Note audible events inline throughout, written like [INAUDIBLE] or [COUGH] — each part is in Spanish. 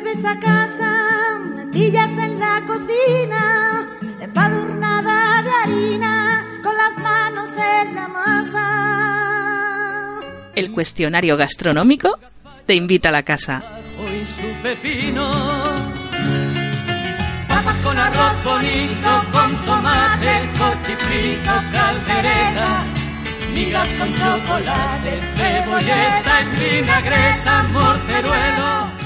vuelves a casa, metillas en la cocina, empadurnada de harina, con las manos en la masa. El cuestionario gastronómico te invita a la casa. Hoy su pepino. Papas con arroz bonito, con tomate, cochifrito, caldereta. Migas con chocolate, cebolleta, en vinagreta, morteruelo.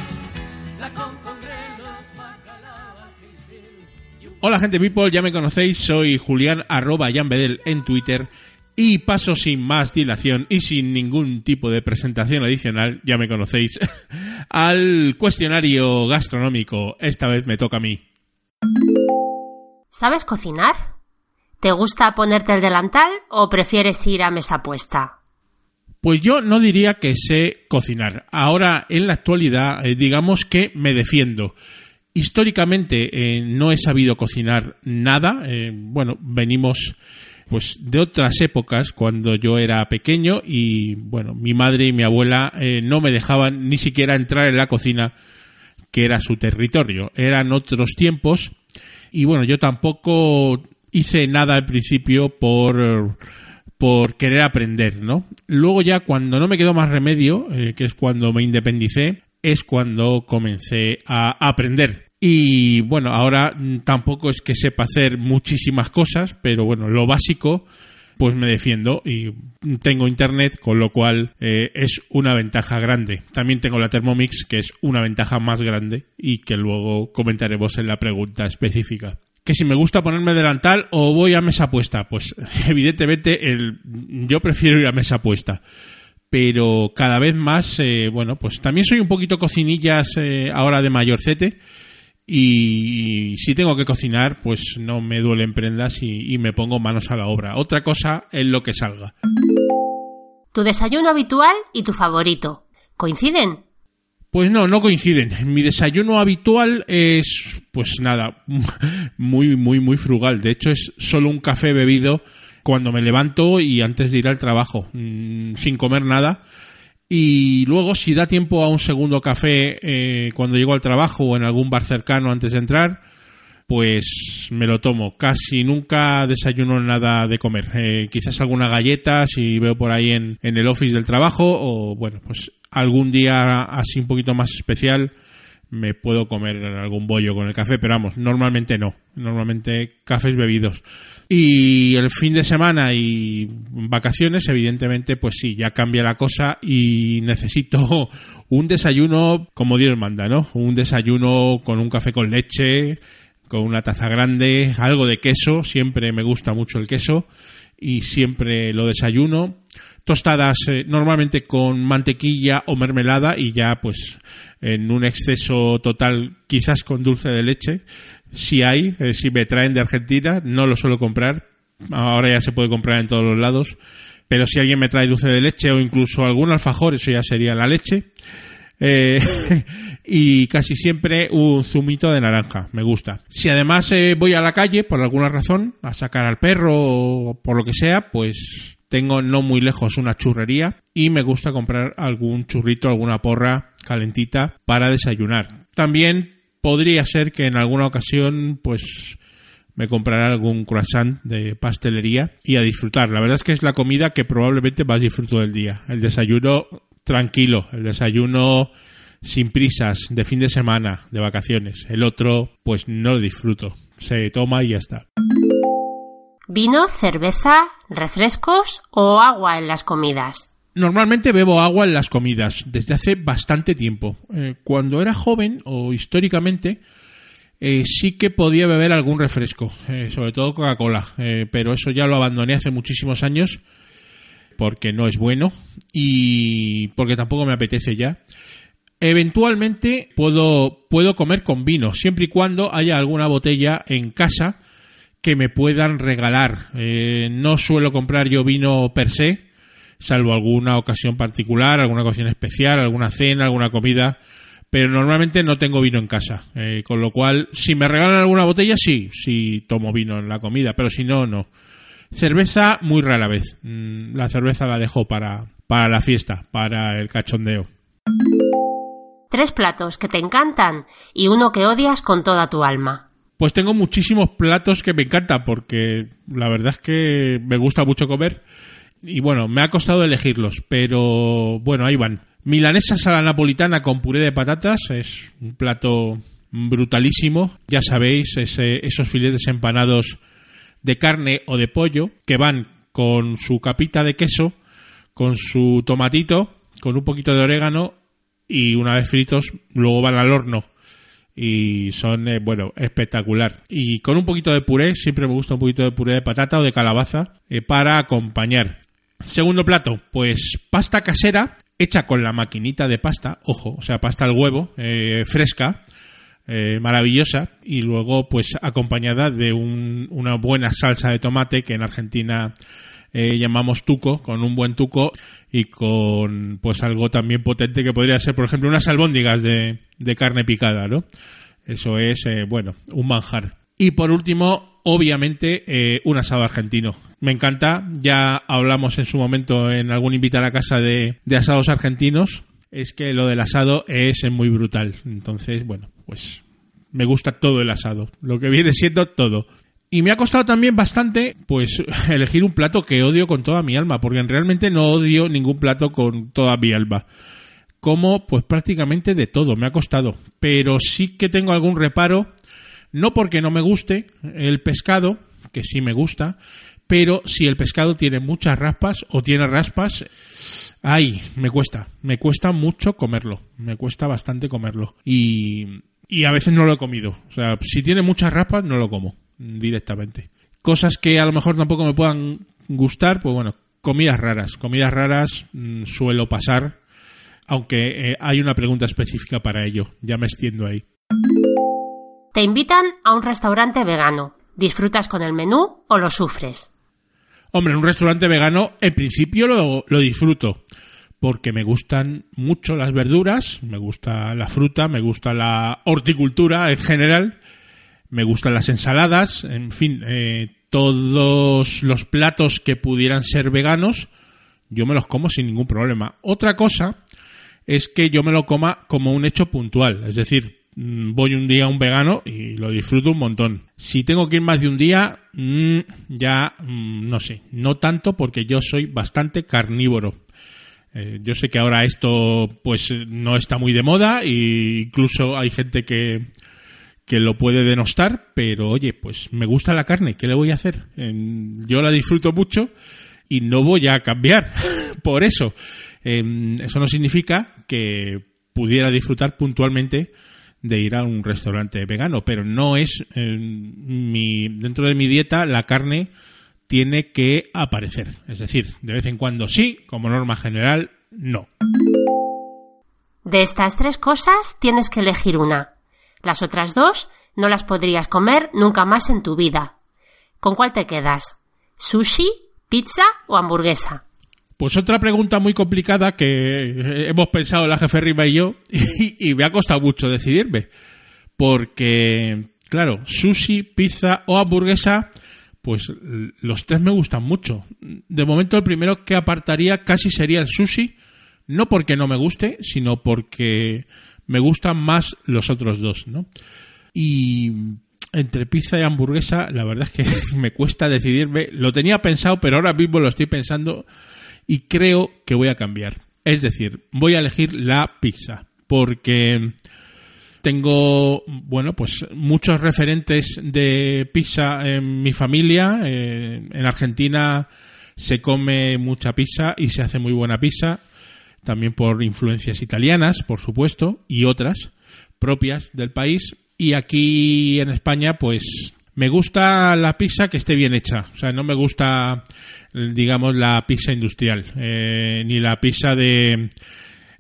Hola gente people, ya me conocéis, soy Julián arroba Jan Bedel en Twitter y paso sin más dilación y sin ningún tipo de presentación adicional, ya me conocéis, [LAUGHS] al cuestionario gastronómico. Esta vez me toca a mí. ¿Sabes cocinar? ¿Te gusta ponerte el delantal o prefieres ir a mesa puesta? Pues yo no diría que sé cocinar. Ahora, en la actualidad, eh, digamos que me defiendo. Históricamente eh, no he sabido cocinar nada. Eh, bueno, venimos pues de otras épocas cuando yo era pequeño y bueno, mi madre y mi abuela eh, no me dejaban ni siquiera entrar en la cocina que era su territorio. Eran otros tiempos y bueno, yo tampoco hice nada al principio por por querer aprender, ¿no? Luego ya cuando no me quedó más remedio, que es cuando me independicé, es cuando comencé a aprender. Y bueno, ahora tampoco es que sepa hacer muchísimas cosas, pero bueno, lo básico pues me defiendo y tengo internet, con lo cual eh, es una ventaja grande. También tengo la Thermomix, que es una ventaja más grande y que luego comentaremos en la pregunta específica. Que si me gusta ponerme delantal o voy a mesa puesta, pues [LAUGHS] evidentemente el, yo prefiero ir a mesa puesta. Pero cada vez más, eh, bueno, pues también soy un poquito cocinillas eh, ahora de mayorcete. Y si tengo que cocinar, pues no me duelen prendas y, y me pongo manos a la obra. Otra cosa es lo que salga. Tu desayuno habitual y tu favorito. ¿Coinciden? Pues no, no coinciden. Mi desayuno habitual es, pues nada, [LAUGHS] muy, muy, muy frugal. De hecho, es solo un café bebido cuando me levanto y antes de ir al trabajo, mm, sin comer nada. Y luego, si da tiempo a un segundo café eh, cuando llego al trabajo o en algún bar cercano antes de entrar, pues me lo tomo. Casi nunca desayuno nada de comer. Eh, quizás alguna galleta si veo por ahí en, en el office del trabajo o bueno, pues algún día así un poquito más especial me puedo comer algún bollo con el café, pero vamos, normalmente no. Normalmente cafés bebidos. Y el fin de semana y vacaciones, evidentemente, pues sí, ya cambia la cosa y necesito [LAUGHS] un desayuno como Dios manda, ¿no? Un desayuno con un café con leche, con una taza grande, algo de queso, siempre me gusta mucho el queso y siempre lo desayuno tostadas eh, normalmente con mantequilla o mermelada y ya pues en un exceso total quizás con dulce de leche si hay eh, si me traen de Argentina no lo suelo comprar ahora ya se puede comprar en todos los lados pero si alguien me trae dulce de leche o incluso algún alfajor eso ya sería la leche eh, [LAUGHS] y casi siempre un zumito de naranja, me gusta. Si además eh, voy a la calle por alguna razón, a sacar al perro o por lo que sea, pues tengo no muy lejos una churrería y me gusta comprar algún churrito, alguna porra calentita para desayunar. También podría ser que en alguna ocasión pues me comprará algún croissant de pastelería y a disfrutar. La verdad es que es la comida que probablemente más disfruto del día. El desayuno tranquilo, el desayuno sin prisas, de fin de semana, de vacaciones. El otro pues no lo disfruto. Se toma y ya está. ¿Vino, cerveza, refrescos o agua en las comidas? Normalmente bebo agua en las comidas desde hace bastante tiempo. Eh, cuando era joven o históricamente eh, sí que podía beber algún refresco, eh, sobre todo Coca-Cola, pero eso ya lo abandoné hace muchísimos años porque no es bueno y porque tampoco me apetece ya. Eventualmente puedo, puedo comer con vino, siempre y cuando haya alguna botella en casa que me puedan regalar. No suelo comprar yo vino per se, salvo alguna ocasión particular, alguna ocasión especial, alguna cena, alguna comida, pero normalmente no tengo vino en casa. Eh, con lo cual, si me regalan alguna botella, sí, sí tomo vino en la comida, pero si no, no. Cerveza muy rara vez. Mm, La cerveza la dejo para, para la fiesta, para el cachondeo. tres platos que te encantan y uno que odias con toda tu alma. Pues tengo muchísimos platos que me encantan porque la verdad es que me gusta mucho comer y bueno, me ha costado elegirlos, pero bueno, ahí van. Milanesa a la napolitana con puré de patatas es un plato brutalísimo. Ya sabéis, esos filetes empanados de carne o de pollo que van con su capita de queso, con su tomatito, con un poquito de orégano y una vez fritos luego van al horno y son, eh, bueno, espectacular. Y con un poquito de puré, siempre me gusta un poquito de puré de patata o de calabaza eh, para acompañar. Segundo plato, pues pasta casera hecha con la maquinita de pasta, ojo, o sea, pasta al huevo, eh, fresca, maravillosa, y luego pues acompañada de una buena salsa de tomate que en Argentina llamamos tuco, con un buen tuco y con pues algo también potente que podría ser, por ejemplo, unas albóndigas de, de carne picada, ¿no? Eso es, eh, bueno, un manjar. Y por último, obviamente, eh, un asado argentino. Me encanta, ya hablamos en su momento en algún invita a casa de, de asados argentinos. Es que lo del asado es muy brutal. Entonces, bueno, pues me gusta todo el asado. Lo que viene siendo todo. Y me ha costado también bastante, pues, [LAUGHS] elegir un plato que odio con toda mi alma, porque realmente no odio ningún plato con toda mi alma. Como, pues, prácticamente de todo, me ha costado. Pero sí que tengo algún reparo, no porque no me guste el pescado, que sí me gusta, pero si el pescado tiene muchas raspas o tiene raspas, ay, me cuesta, me cuesta mucho comerlo, me cuesta bastante comerlo. Y, y a veces no lo he comido. O sea, si tiene muchas raspas, no lo como directamente. Cosas que a lo mejor tampoco me puedan gustar, pues bueno, comidas raras. Comidas raras mm, suelo pasar, aunque eh, hay una pregunta específica para ello. Ya me extiendo ahí. Te invitan a un restaurante vegano. ¿Disfrutas con el menú o lo sufres? Hombre, en un restaurante vegano, en principio lo, lo disfruto porque me gustan mucho las verduras, me gusta la fruta, me gusta la horticultura en general me gustan las ensaladas, en fin, eh, todos los platos que pudieran ser veganos, yo me los como sin ningún problema. Otra cosa es que yo me lo coma como un hecho puntual, es decir, voy un día a un vegano y lo disfruto un montón. Si tengo que ir más de un día, mm, ya mm, no sé, no tanto porque yo soy bastante carnívoro. Eh, yo sé que ahora esto pues no está muy de moda e incluso hay gente que que lo puede denostar, pero oye, pues me gusta la carne, ¿qué le voy a hacer? yo la disfruto mucho y no voy a cambiar [LAUGHS] por eso. Em, eso no significa que pudiera disfrutar puntualmente de ir a un restaurante vegano, pero no es mi dentro de mi dieta la carne tiene que aparecer, es decir, de vez en cuando sí, como norma general no. De estas tres cosas tienes que elegir una. Las otras dos no las podrías comer nunca más en tu vida. ¿Con cuál te quedas? ¿Sushi, pizza o hamburguesa? Pues otra pregunta muy complicada que hemos pensado la jefe Riva y yo [LAUGHS] y, me ha costado mucho decidirme. Porque, claro, sushi, pizza o hamburguesa, pues los tres me gustan mucho. De momento el primero que apartaría casi sería el sushi, no porque no me guste, sino porque me gustan más los otros dos, ¿no? Y entre pizza y hamburguesa, la verdad es que [LAUGHS] me cuesta decidirme. Lo tenía pensado, pero ahora mismo lo estoy pensando y creo que voy a cambiar. Es decir, voy a elegir la pizza, porque tengo, bueno, pues muchos referentes de pizza en mi familia. Eh, en Argentina se come mucha pizza y se hace muy buena pizza también por influencias italianas, por supuesto, y otras propias del país. Y aquí en España, pues me gusta la pizza que esté bien hecha. O sea, no me gusta, digamos, la pizza industrial, eh, ni la pizza de,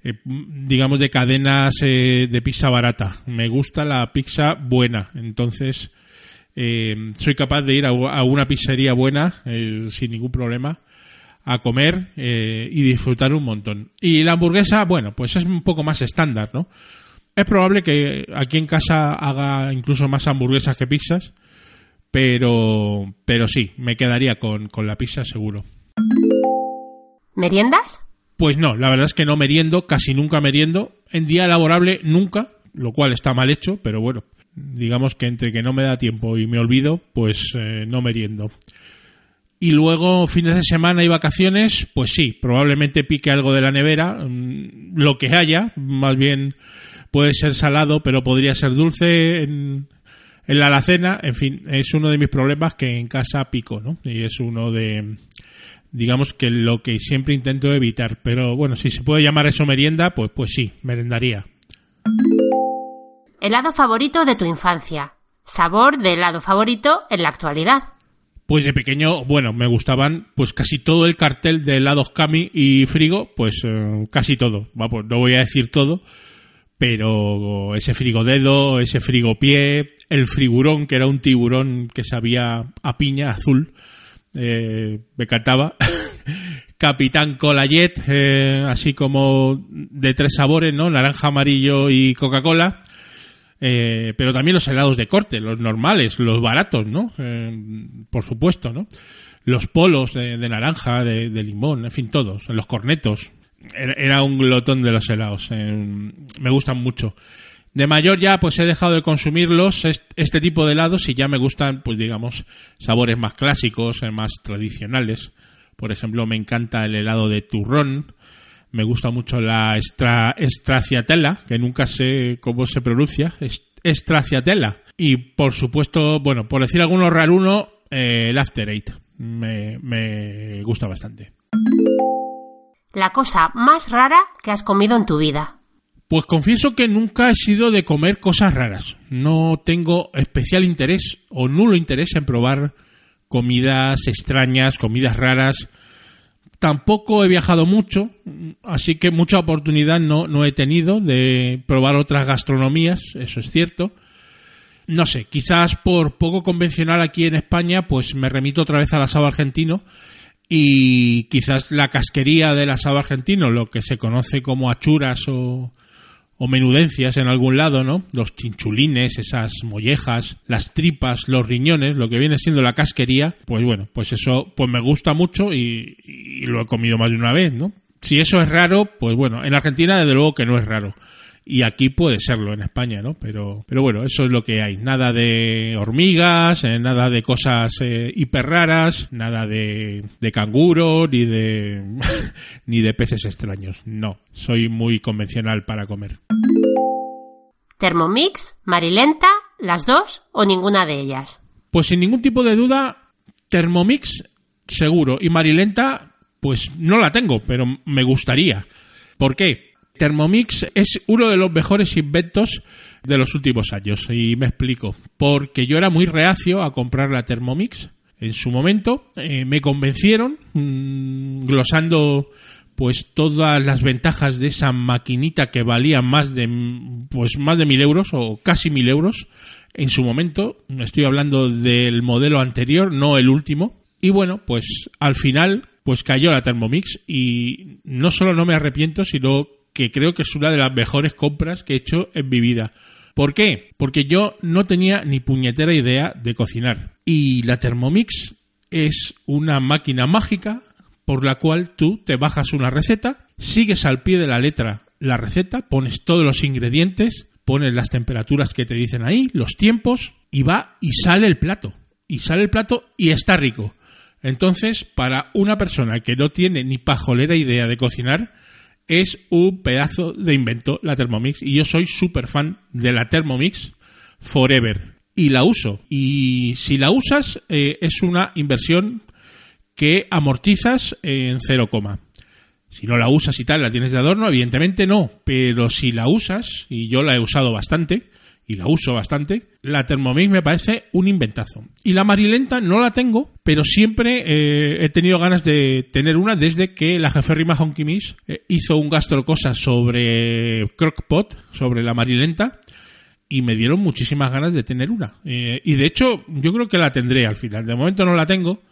eh, digamos, de cadenas eh, de pizza barata. Me gusta la pizza buena. Entonces, soy capaz de ir a, a una pizzería buena sin ningún problema a comer eh, y disfrutar un montón. Y la hamburguesa, bueno, pues es un poco más estándar, ¿no? Es probable que aquí en casa haga incluso más hamburguesas que pizzas, pero, pero sí, me quedaría con, con la pizza seguro. ¿Meriendas? Pues no, la verdad es que no meriendo, casi nunca meriendo. En día laborable nunca, lo cual está mal hecho, pero bueno, digamos que entre que no me da tiempo y me olvido, pues eh, no meriendo. Y luego fines de semana y vacaciones, pues sí, probablemente pique algo de la nevera, mm, lo que haya, más bien puede ser salado, pero podría ser dulce en, en la alacena, en fin, es uno de mis problemas que en casa pico, ¿no? Y es uno de, digamos que lo que siempre intento evitar. Pero bueno, si se puede llamar eso merienda, pues, pues sí, merendaría. Helado favorito de tu infancia. Sabor de helado favorito en la actualidad. Pues de pequeño, bueno, me gustaban pues casi todo el cartel de helados Cami y Frigo, pues eh, casi todo. Vamos, no voy a decir todo, pero ese frigo dedo, ese frigo pie, el frigurón, que era un tiburón que sabía a piña azul, eh, me encantaba. [LAUGHS] Capitán Colayet, eh, así como de tres sabores, ¿no? Naranja, amarillo y Coca-Cola. Eh, pero también los helados de corte, los normales, los baratos, ¿no? Eh, por supuesto, ¿no? Los polos de, de naranja, de, de, limón, en fin, todos, los cornetos. Era, un glotón de los helados. Eh, me gustan mucho. De mayor ya pues he dejado de consumirlos, este tipo de helados, y ya me gustan, pues digamos, sabores más clásicos, eh, más tradicionales. Por ejemplo, me encanta el helado de turrón, me gusta mucho la extra, estraciatella, que nunca sé cómo se pronuncia, estraciatella. Y por supuesto, bueno, por decir alguno raruno, eh, el After Eight. Me, me gusta bastante. La cosa más rara que has comido en tu vida. Pues confieso que nunca he sido de comer cosas raras. No tengo especial interés o nulo interés en probar comidas extrañas, comidas raras. Tampoco he viajado mucho, así que mucha oportunidad no, no he tenido de probar otras gastronomías, eso es cierto. No sé, quizás por poco convencional aquí en España, pues me remito otra vez al asado argentino y quizás la casquería del asado argentino, lo que se conoce como achuras o, o menudencias en algún lado, ¿no? Los chinchulines, esas mollejas, las tripas, los riñones, lo que viene siendo la casquería, pues bueno, pues eso pues me gusta mucho y, y, lo he comido más de una vez, ¿no? Si eso es raro, pues bueno, en Argentina desde luego que no es raro. Y aquí puede serlo en España, ¿no? Pero, pero bueno, eso es lo que hay. Nada de hormigas, eh, nada de cosas eh, hiper raras, nada de, de canguro, ni de, [LAUGHS] ni de peces extraños. No, soy muy convencional para comer. Thermomix, Marilenta, las dos o ninguna de ellas. Pues sin ningún tipo de duda, Thermomix seguro. Y Marilenta, pues no la tengo, pero me gustaría. ¿Por qué? Thermomix es uno de los mejores inventos de los últimos años. Y me explico. Porque yo era muy reacio a comprar la Thermomix. En su momento eh, me convencieron, mmm, glosando pues todas las ventajas de esa maquinita que valía más de pues más de mil euros o casi mil euros en su momento estoy hablando del modelo anterior no el último y bueno pues al final pues cayó la Thermomix y no solo no me arrepiento sino que creo que es una de las mejores compras que he hecho en mi vida. ¿Por qué? Porque yo no tenía ni puñetera idea de cocinar. Y la Thermomix es una máquina mágica por la cual tú te bajas una receta, sigues al pie de la letra la receta, pones todos los ingredientes, pones las temperaturas que te dicen ahí, los tiempos, y va y sale el plato. Y sale el plato y está rico. Entonces, para una persona que no tiene ni pajolera idea de cocinar, es un pedazo de invento la Thermomix y yo soy súper fan de la Thermomix Forever. Y la uso. Y si la usas eh, es una inversión que amortizas en 0, si no la usas y tal, la tienes de adorno, evidentemente no, pero si la usas, y yo la he usado bastante, y la uso bastante, la Thermomix me parece un inventazo. Y la Marilenta no la tengo, pero siempre eh, he tenido ganas de tener una desde que la jeférrima Honky Miss eh, hizo un gastrocosa sobre Crockpot, sobre la Marilenta, y me dieron muchísimas ganas de tener una. Eh, y de hecho, yo creo que la tendré al final. De momento no la tengo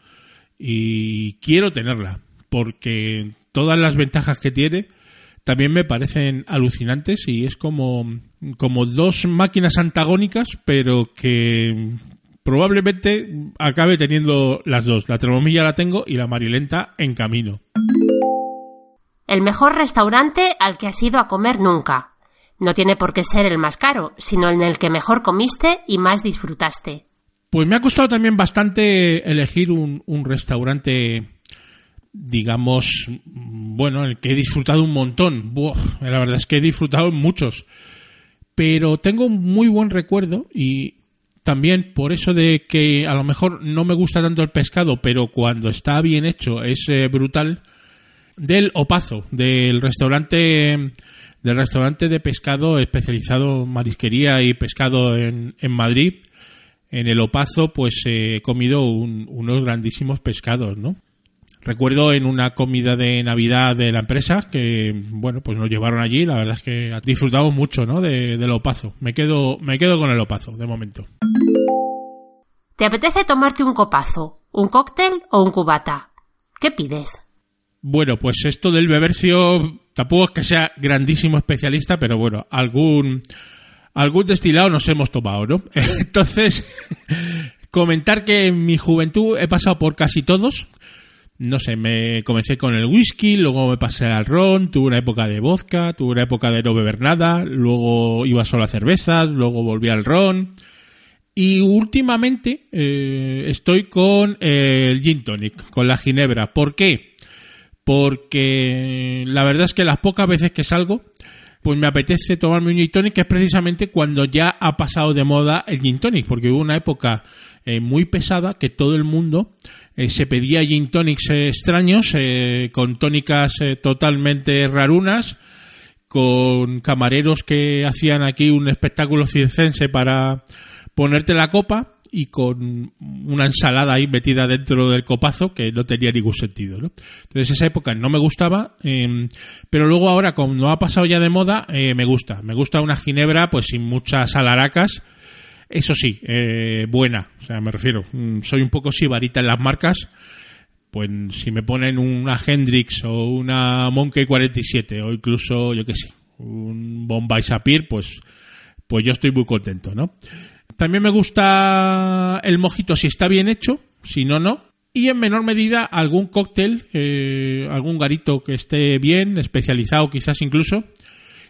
y quiero tenerla, porque todas las ventajas que tiene también me parecen alucinantes y es como, como dos máquinas antagónicas, pero que probablemente acabe teniendo las dos. La Thermomix ya la tengo y la Marilenta en camino. El mejor restaurante al que has ido a comer nunca. No tiene por qué ser el más caro, sino en el que mejor comiste y más disfrutaste. Pues me ha costado también bastante elegir un, un restaurante, digamos, bueno, el que he disfrutado un montón. Buah, la verdad es que he disfrutado en muchos. Pero tengo un muy buen recuerdo y también por eso de que a lo mejor no me gusta tanto el pescado, pero cuando está bien hecho es eh, brutal, del Opazo, del restaurante del restaurante de pescado especializado en marisquería y pescado en, en Madrid. En el Opazo, pues he comido un- unos grandísimos pescados, ¿no? Recuerdo en una comida de Navidad de la empresa que, bueno, pues nos llevaron allí. La verdad es que disfrutamos mucho, ¿no? De, del Opazo. Me quedo, me quedo con el Opazo, de momento. ¿Te apetece tomarte un copazo, un cóctel o un cubata? ¿Qué pides? Bueno, pues esto del bebercio tampoco es que sea grandísimo especialista, pero bueno, algún algún destilado nos hemos tomado, ¿no? [LAUGHS] Entonces, [LAUGHS] comentar que en mi juventud he pasado por casi todos. No sé, me comencé con el whisky, luego me pasé al ron, tuve una época de vodka, tuve una época de no beber nada, luego iba solo a cervezas, luego volví al ron. Y últimamente eh, estoy con el gin tonic, con la ginebra. ¿Por qué? Porque la verdad es que las pocas veces que salgo, pues me apetece tomarme un gin tonic, que es precisamente cuando ya ha pasado de moda el gin tonic, porque hubo una época eh, muy pesada que todo el mundo eh, se pedía gin tonics eh, extraños, eh, con tónicas eh, totalmente rarunas, con camareros que hacían aquí un espectáculo circense para ponerte la copa y con una ensalada ahí metida dentro del copazo que no tenía ningún sentido. ¿no? Entonces esa época no me gustaba, eh, pero luego ahora como no ha pasado ya de moda, me gusta. Me gusta una ginebra pues sin muchas alaracas, eso sí, eh, buena. O sea, me refiero, mm, soy un poco sibarita en las marcas. Pues si me ponen una Hendrix o una Monkey 47 o incluso, yo qué sé, un Bombay Sapir, pues, pues yo estoy muy contento, ¿no? También me gusta el mojito si está bien hecho, si no, no. Y en menor medida algún cóctel, eh, algún garito que esté bien, especializado quizás incluso.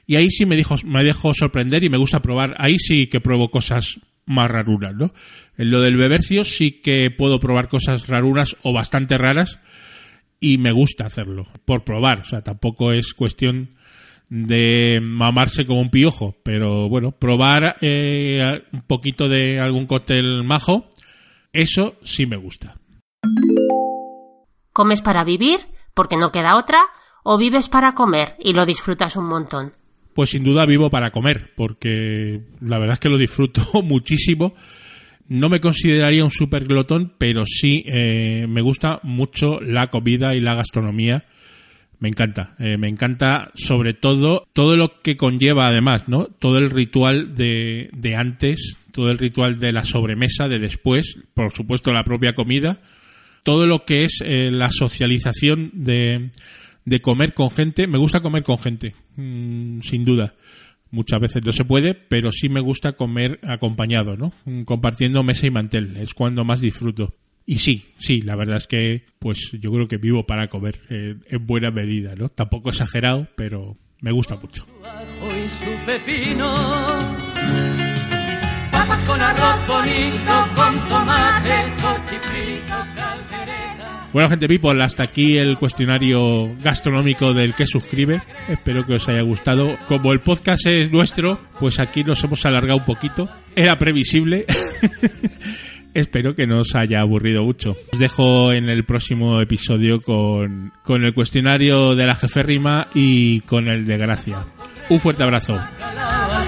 Y ahí sí me, me dejo sorprender y me gusta probar. Ahí sí que pruebo cosas más rarunas, ¿no? En lo del bebercio sí que puedo probar cosas rarunas o bastante raras y me gusta hacerlo, por probar. O sea, tampoco es cuestión de mamarse como un piojo, pero bueno, probar eh, un poquito de algún cóctel majo, eso sí me gusta. ¿Comes para vivir, porque no queda otra, o vives para comer y lo disfrutas un montón? Pues sin duda vivo para comer, porque la verdad es que lo disfruto [LAUGHS] muchísimo. No me consideraría un super glotón, pero sí eh, me gusta mucho la comida y la gastronomía. Me encanta, eh, me encanta sobre todo todo lo que conlleva además, ¿no? Todo el ritual de, de antes, todo el ritual de la sobremesa, de después, por supuesto la propia comida, todo lo que es eh, la socialización de, de comer con gente. Me gusta comer con gente, mm, sin duda. Muchas veces no se puede, pero sí me gusta comer acompañado, ¿no? Mm, Compartiendo mesa y mantel. Es cuando más disfruto. Y sí, sí, la verdad es que, pues yo creo que vivo para comer eh, en buena medida, ¿no? Tampoco exagerado, pero me gusta mucho. su Bueno, gente people, hasta aquí el cuestionario gastronómico del que suscribe. Espero que os haya gustado. Como el podcast es nuestro, pues aquí nos hemos alargado un poquito. Era previsible. [LAUGHS] Espero que no os haya aburrido mucho. Os dejo en el próximo episodio con, con el cuestionario de la jefe Rima y con el de Gracia. Un fuerte abrazo. Bacalao